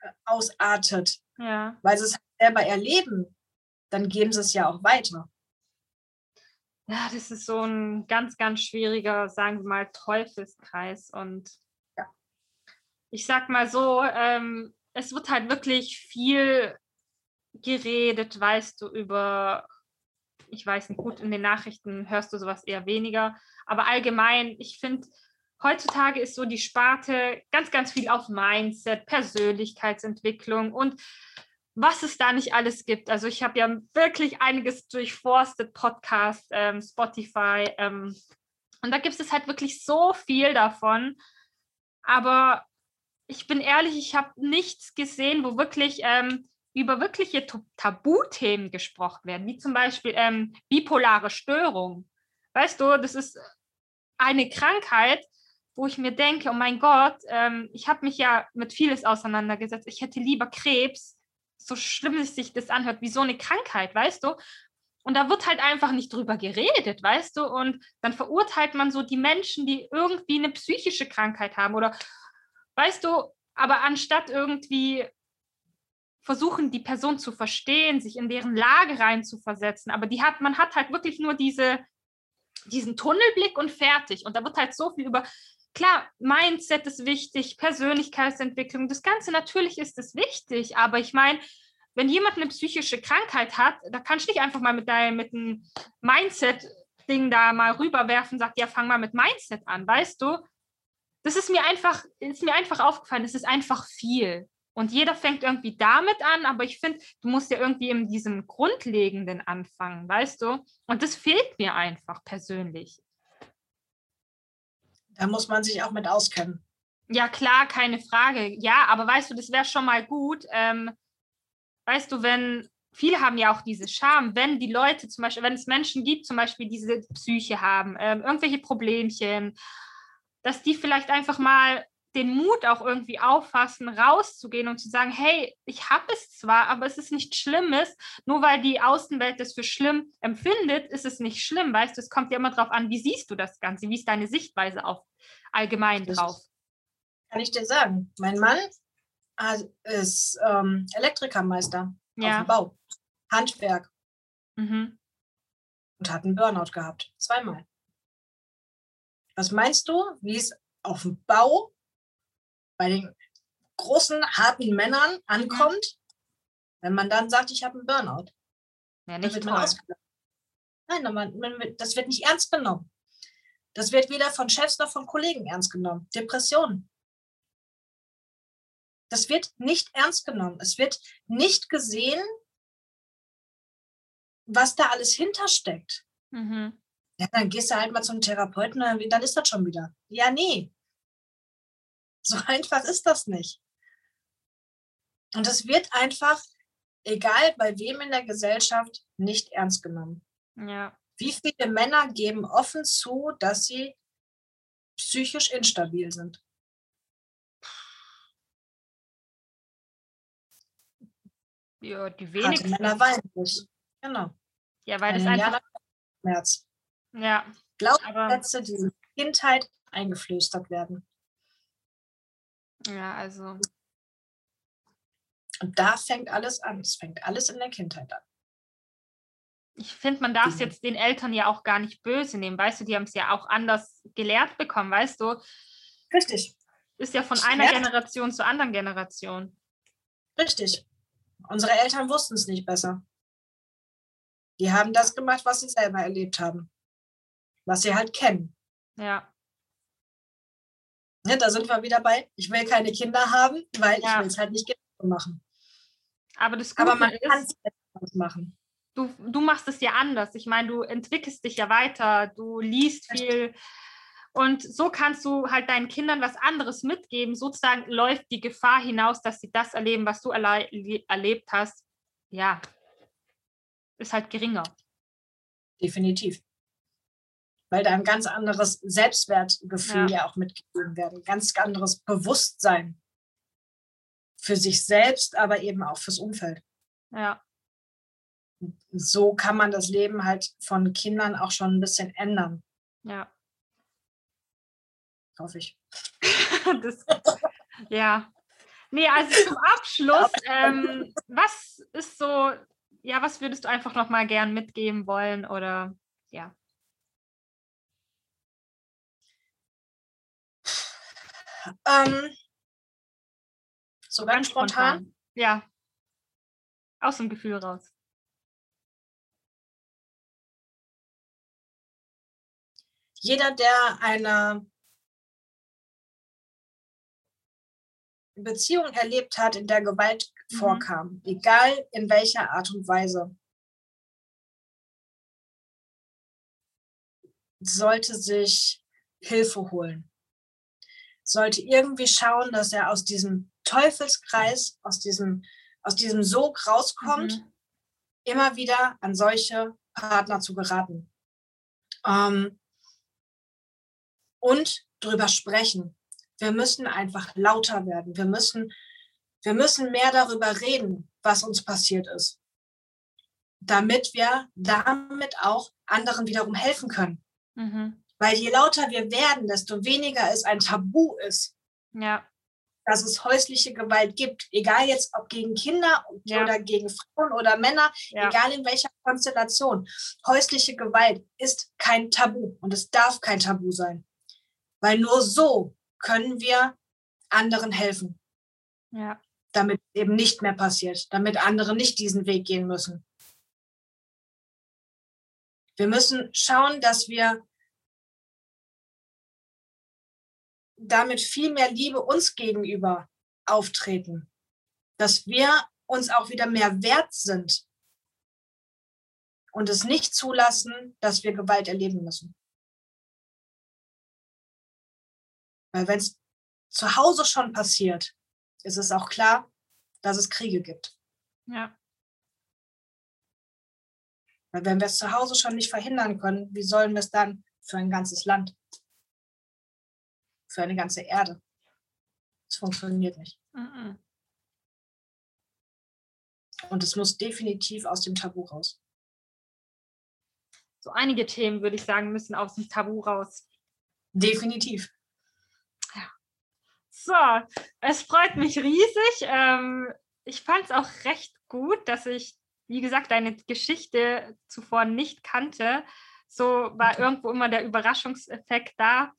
äh, ausartet, ja. weil sie es selber erleben, dann geben sie es ja auch weiter. Ja, das ist so ein ganz, ganz schwieriger, sagen wir mal, Teufelskreis. Und ja. ich sag mal so, ähm, es wird halt wirklich viel geredet, weißt du, über, ich weiß nicht, gut, in den Nachrichten hörst du sowas eher weniger, aber allgemein, ich finde, heutzutage ist so die Sparte ganz, ganz viel auf Mindset, Persönlichkeitsentwicklung und was es da nicht alles gibt. Also ich habe ja wirklich einiges durchforstet, Podcast, ähm, Spotify. Ähm, und da gibt es halt wirklich so viel davon. Aber ich bin ehrlich, ich habe nichts gesehen, wo wirklich ähm, über wirkliche Tabuthemen gesprochen werden, wie zum Beispiel ähm, bipolare Störung. Weißt du, das ist eine Krankheit, wo ich mir denke, oh mein Gott, ähm, ich habe mich ja mit vieles auseinandergesetzt. Ich hätte lieber Krebs, so schlimm sich das anhört, wie so eine Krankheit, weißt du? Und da wird halt einfach nicht drüber geredet, weißt du? Und dann verurteilt man so die Menschen, die irgendwie eine psychische Krankheit haben oder, weißt du, aber anstatt irgendwie versuchen, die Person zu verstehen, sich in deren Lage reinzuversetzen, aber die hat, man hat halt wirklich nur diese, diesen Tunnelblick und fertig. Und da wird halt so viel über klar, Mindset ist wichtig, Persönlichkeitsentwicklung, das Ganze natürlich ist es wichtig, aber ich meine, wenn jemand eine psychische Krankheit hat, da kannst du nicht einfach mal mit deinem mit einem Mindset-Ding da mal rüberwerfen, sagt, ja, fang mal mit Mindset an, weißt du? Das ist mir einfach, ist mir einfach aufgefallen, es ist einfach viel. Und jeder fängt irgendwie damit an, aber ich finde, du musst ja irgendwie in diesem Grundlegenden anfangen, weißt du? Und das fehlt mir einfach persönlich. Da muss man sich auch mit auskennen. Ja, klar, keine Frage. Ja, aber weißt du, das wäre schon mal gut. Ähm, weißt du, wenn viele haben ja auch diese Scham, wenn die Leute zum Beispiel, wenn es Menschen gibt, zum Beispiel diese Psyche haben, ähm, irgendwelche Problemchen, dass die vielleicht einfach mal den Mut auch irgendwie auffassen, rauszugehen und zu sagen, hey, ich habe es zwar, aber es ist nichts Schlimmes. Nur weil die Außenwelt das für schlimm empfindet, ist es nicht schlimm, weißt du, es kommt ja immer darauf an, wie siehst du das Ganze, wie ist deine Sichtweise auf allgemein drauf? Kann ich dir sagen. Mein Mann ist ähm, Elektrikermeister ja. auf dem Bau, Handwerk mhm. und hat einen Burnout gehabt, zweimal. Was meinst du, wie es auf dem Bau bei den großen, harten Männern ankommt, wenn man dann sagt, ich habe einen Burnout. Ja, nicht wird man Nein, man, man, das wird nicht ernst genommen. Das wird weder von Chefs noch von Kollegen ernst genommen. Depressionen. Das wird nicht ernst genommen. Es wird nicht gesehen, was da alles hintersteckt. Mhm. Ja, dann gehst du halt mal zum Therapeuten, dann ist das schon wieder. Ja, nee. So einfach ist das nicht. Und es wird einfach, egal bei wem in der Gesellschaft, nicht ernst genommen. Ja. Wie viele Männer geben offen zu, dass sie psychisch instabil sind? Ja, die wenigsten. Männer weinen nicht. Genau. Ja, weil das einfach... Schmerz. Ja. Glaubenssätze, die in der Kindheit eingeflüstert werden. Ja, also. Und da fängt alles an. Es fängt alles in der Kindheit an. Ich finde, man darf es jetzt den Eltern ja auch gar nicht böse nehmen. Weißt du, die haben es ja auch anders gelehrt bekommen, weißt du? Richtig. Ist ja von einer ja. Generation zur anderen Generation. Richtig. Unsere Eltern wussten es nicht besser. Die haben das gemacht, was sie selber erlebt haben. Was sie halt kennen. Ja. Ne, da sind wir wieder bei, ich will keine Kinder haben, weil ja. ich will es halt nicht machen. Aber, das Aber man kann es machen. Du, du machst es ja anders. Ich meine, du entwickelst dich ja weiter, du liest viel. Und so kannst du halt deinen Kindern was anderes mitgeben. Sozusagen läuft die Gefahr hinaus, dass sie das erleben, was du erle erlebt hast. Ja, ist halt geringer. Definitiv. Weil da ein ganz anderes Selbstwertgefühl ja, ja auch mitgegeben werden, ganz anderes Bewusstsein für sich selbst, aber eben auch fürs Umfeld. Ja. So kann man das Leben halt von Kindern auch schon ein bisschen ändern. Ja. Hoffe ich. das, ja. Nee, also zum Abschluss, ähm, was ist so, ja, was würdest du einfach noch mal gern mitgeben wollen oder ja? Ähm, so ganz, ganz spontan. spontan. Ja. Aus dem Gefühl raus. Jeder, der eine Beziehung erlebt hat, in der Gewalt mhm. vorkam, egal in welcher Art und Weise, sollte sich Hilfe holen, sollte irgendwie schauen, dass er aus diesem Teufelskreis, aus diesem, aus diesem Sog rauskommt, mhm. immer wieder an solche Partner zu geraten. Ähm, und drüber sprechen. Wir müssen einfach lauter werden. Wir müssen, wir müssen mehr darüber reden, was uns passiert ist, damit wir damit auch anderen wiederum helfen können. Mhm. Weil je lauter wir werden, desto weniger es ein Tabu ist. Ja dass es häusliche Gewalt gibt, egal jetzt ob gegen Kinder ja. oder gegen Frauen oder Männer, ja. egal in welcher Konstellation. Häusliche Gewalt ist kein Tabu und es darf kein Tabu sein, weil nur so können wir anderen helfen. Ja. Damit eben nicht mehr passiert, damit andere nicht diesen Weg gehen müssen. Wir müssen schauen, dass wir damit viel mehr Liebe uns gegenüber auftreten, dass wir uns auch wieder mehr wert sind und es nicht zulassen, dass wir Gewalt erleben müssen. Weil wenn es zu Hause schon passiert, ist es auch klar, dass es Kriege gibt. Ja. Weil wenn wir es zu Hause schon nicht verhindern können, wie sollen wir es dann für ein ganzes Land? Für eine ganze Erde. Das funktioniert nicht. Mhm. Und es muss definitiv aus dem Tabu raus. So einige Themen, würde ich sagen, müssen aus dem Tabu raus. Definitiv. Ja. So, es freut mich riesig. Ähm, ich fand es auch recht gut, dass ich, wie gesagt, deine Geschichte zuvor nicht kannte. So war irgendwo immer der Überraschungseffekt da.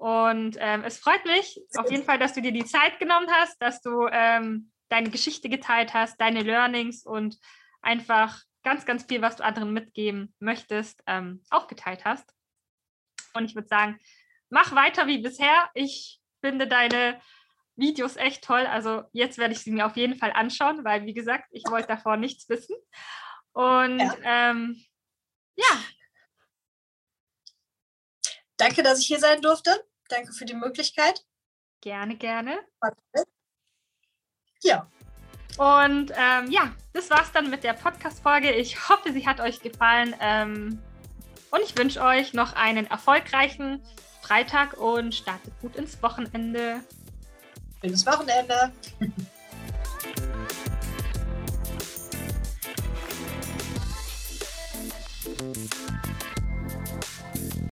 Und ähm, es freut mich auf jeden Fall, dass du dir die Zeit genommen hast, dass du ähm, deine Geschichte geteilt hast, deine Learnings und einfach ganz, ganz viel, was du anderen mitgeben möchtest, ähm, auch geteilt hast. Und ich würde sagen, mach weiter wie bisher. Ich finde deine Videos echt toll. Also jetzt werde ich sie mir auf jeden Fall anschauen, weil, wie gesagt, ich wollte davor nichts wissen. Und ja. Ähm, ja. Danke, dass ich hier sein durfte. Danke für die Möglichkeit. Gerne, gerne. Ja. Und ähm, ja, das war's dann mit der Podcast-Folge. Ich hoffe, sie hat euch gefallen. Ähm, und ich wünsche euch noch einen erfolgreichen Freitag und startet gut ins Wochenende. Schönes Wochenende.